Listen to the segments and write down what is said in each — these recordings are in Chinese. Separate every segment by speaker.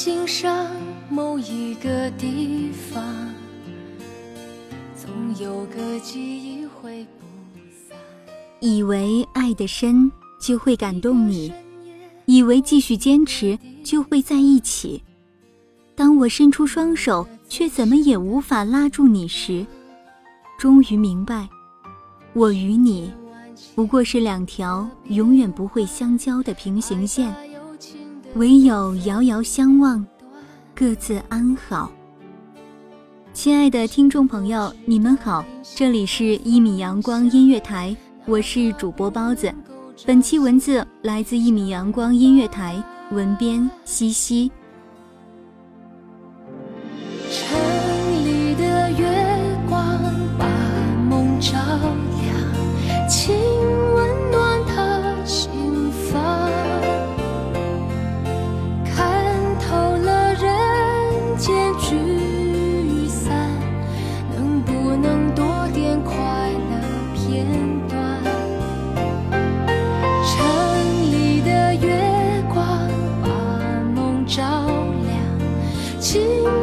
Speaker 1: 心上某一个地方，总有个记忆会不散。
Speaker 2: 以为爱得深就会感动你，以为继续坚持就会在一起。当我伸出双手，却怎么也无法拉住你时，终于明白，我与你不过是两条永远不会相交的平行线，唯有遥遥相望，各自安好。亲爱的听众朋友，你们好，这里是《一米阳光音乐台》，我是主播包子。本期文字来自一米阳光音乐台，文编西西。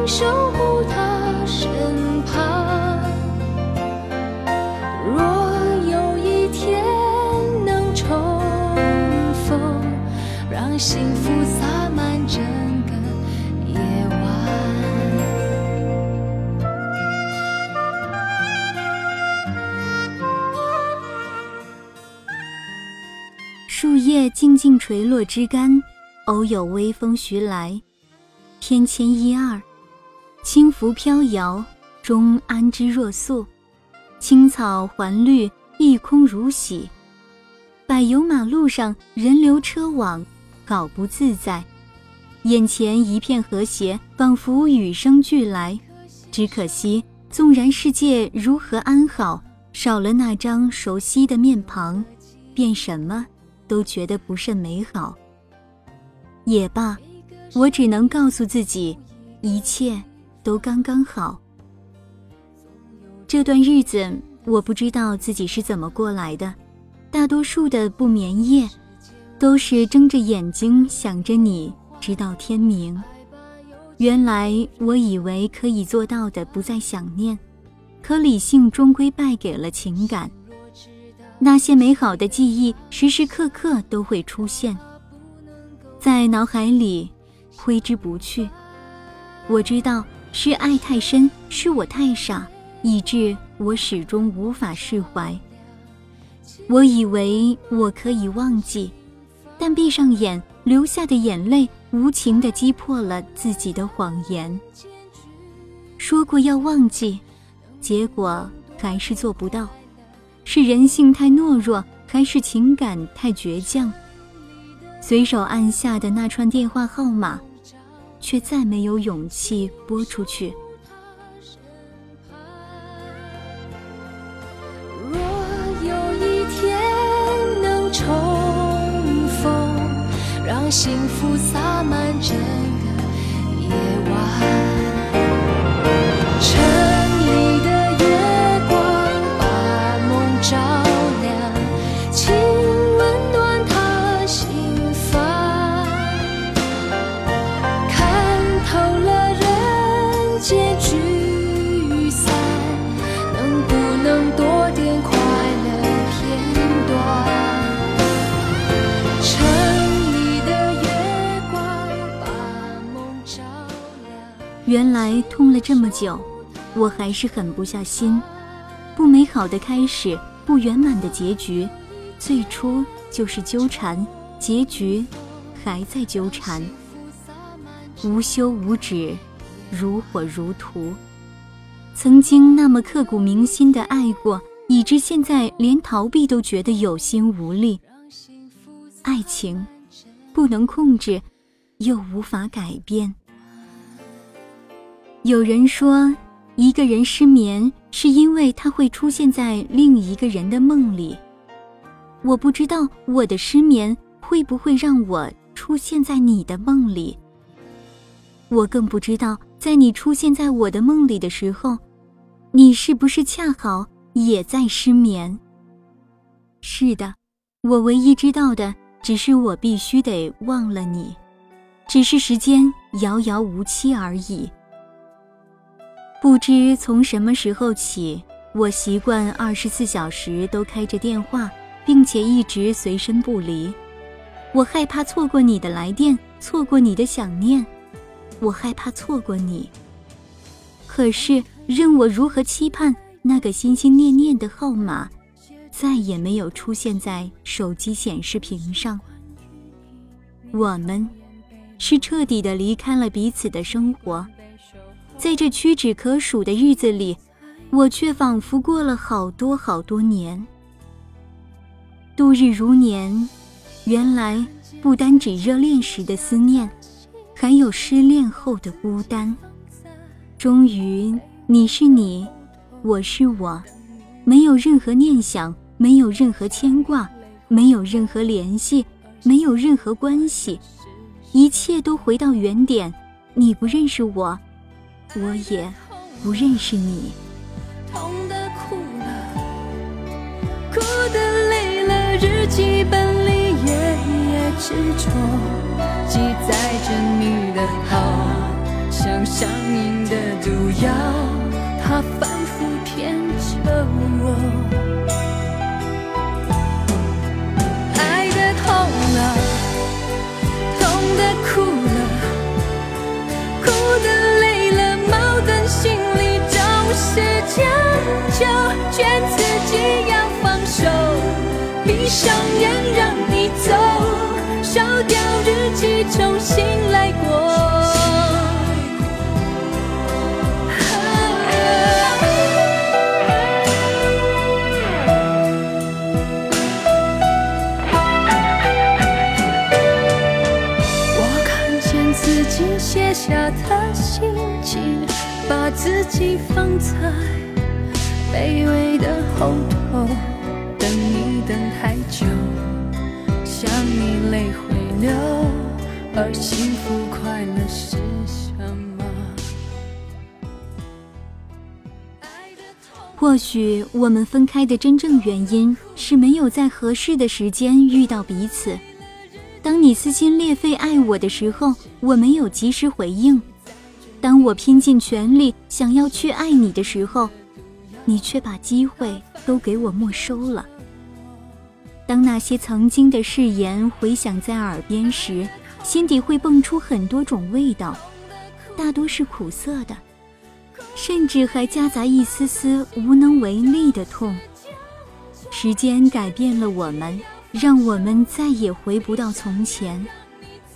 Speaker 1: 守护他身旁。若有一天能重逢，让幸福洒满整个夜晚。
Speaker 2: 树叶静静垂落枝干，偶有微风徐来。天堑一二，轻浮飘摇，终安之若素。青草环绿，一空如洗。柏油马路上人流车往，搞不自在。眼前一片和谐，仿佛与生俱来。只可惜，纵然世界如何安好，少了那张熟悉的面庞，便什么都觉得不甚美好。也罢，我只能告诉自己，一切都刚刚好。这段日子，我不知道自己是怎么过来的，大多数的不眠夜，都是睁着眼睛想着你，直到天明。原来我以为可以做到的不再想念，可理性终归败给了情感。那些美好的记忆，时时刻刻都会出现在脑海里，挥之不去。我知道是爱太深，是我太傻，以致我始终无法释怀。我以为我可以忘记，但闭上眼，流下的眼泪无情地击破了自己的谎言。说过要忘记，结果还是做不到。是人性太懦弱，还是情感太倔强？随手按下的那串电话号码，却再没有勇气拨出去，
Speaker 1: 若有一天能重逢，让幸福洒满整个夜晚。
Speaker 2: 原来痛了这么久，我还是狠不下心。不美好的开始，不圆满的结局，最初就是纠缠，结局还在纠缠，无休无止，如火如荼。曾经那么刻骨铭心的爱过，以致现在连逃避都觉得有心无力。爱情不能控制，又无法改变。有人说，一个人失眠是因为他会出现在另一个人的梦里。我不知道我的失眠会不会让我出现在你的梦里。我更不知道，在你出现在我的梦里的时候，你是不是恰好也在失眠？是的，我唯一知道的只是我必须得忘了你，只是时间遥遥无期而已。不知从什么时候起，我习惯二十四小时都开着电话，并且一直随身不离。我害怕错过你的来电，错过你的想念，我害怕错过你。可是，任我如何期盼，那个心心念念的号码，再也没有出现在手机显示屏上。我们，是彻底的离开了彼此的生活。在这屈指可数的日子里，我却仿佛过了好多好多年。度日如年，原来不单指热恋时的思念，还有失恋后的孤单。终于，你是你，我是我，没有任何念想，没有任何牵挂，没有任何联系，没有任何关系，一切都回到原点。你不认识我。我也不认识你。
Speaker 1: 痛的哭了，哭的累了，日记本里夜夜执着，记载着你的好，像上瘾的毒药，它反复骗着我。就，劝自己要放手，闭上眼让
Speaker 2: 或许我们分开的真正原因是没有在合适的时间遇到彼此。当你撕心裂肺爱我的时候，我没有及时回应；当我拼尽全力想要去爱你的时候，你却把机会都给我没收了。当那些曾经的誓言回响在耳边时，心底会蹦出很多种味道，大多是苦涩的。甚至还夹杂一丝丝无能为力的痛。时间改变了我们，让我们再也回不到从前。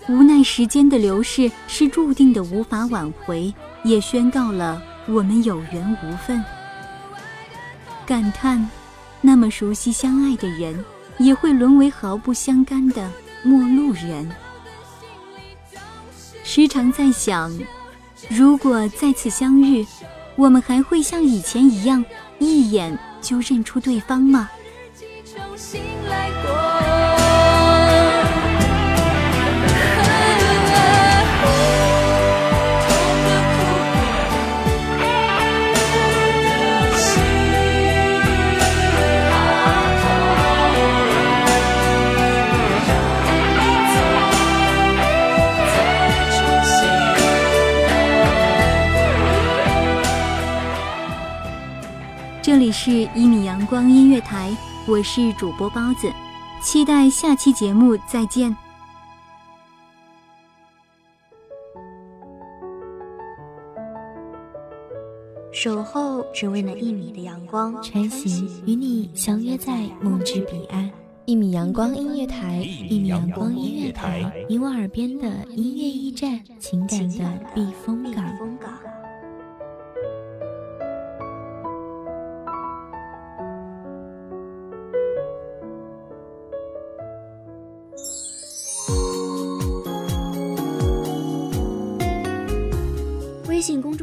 Speaker 2: 无奈时间的流逝是注定的，无法挽回，也宣告了我们有缘无分。感叹，那么熟悉相爱的人，也会沦为毫不相干的陌路人。时常在想。如果再次相遇，我们还会像以前一样一眼就认出对方吗？是《一米阳光音乐台》，我是主播包子，期待下期节目再见。
Speaker 3: 守候只为那一米的阳光，
Speaker 4: 穿行与你相约在梦之彼岸。一米阳光音乐台，一米阳光音乐台，你我耳边的音乐驿站，情感的避风港。